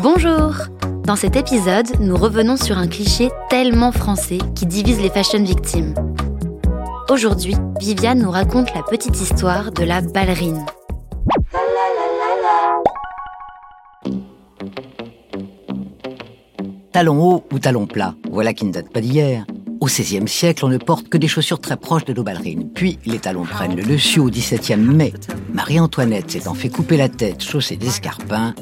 Bonjour Dans cet épisode, nous revenons sur un cliché tellement français qui divise les fashion victimes. Aujourd'hui, Viviane nous raconte la petite histoire de la ballerine. Talons hauts ou talons plats, voilà qui ne date pas d'hier. Au XVIe siècle, on ne porte que des chaussures très proches de nos ballerines. Puis, les talons prennent le dessus au XVIIe mai. Marie-Antoinette s'étant fait couper la tête, chaussée d'escarpins,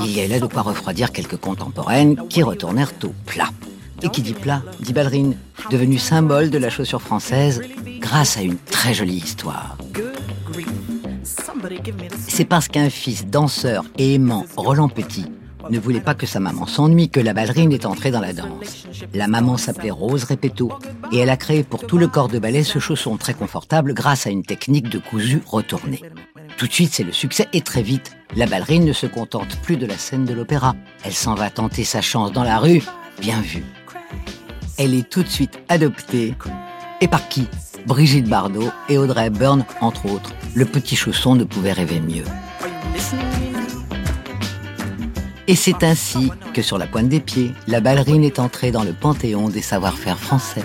il y a là de quoi refroidir quelques contemporaines qui retournèrent au plat. Et qui dit plat, dit ballerine, devenue symbole de la chaussure française grâce à une très jolie histoire. C'est parce qu'un fils danseur et aimant, Roland Petit, ne voulait pas que sa maman s'ennuie que la ballerine est entrée dans la danse. La maman s'appelait Rose Repetto et elle a créé pour tout le corps de ballet ce chausson très confortable grâce à une technique de cousu retournée. Tout de suite, c'est le succès et très vite, la ballerine ne se contente plus de la scène de l'opéra. Elle s'en va tenter sa chance dans la rue, bien vu. Elle est tout de suite adoptée. Et par qui? Brigitte Bardot et Audrey Hepburn, entre autres. Le petit chausson ne pouvait rêver mieux. Et c'est ainsi que sur la pointe des pieds, la ballerine est entrée dans le panthéon des savoir-faire français.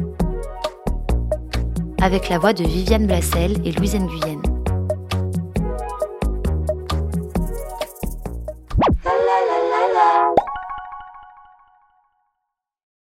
Avec la voix de Viviane Blassel et Louise Nguyen.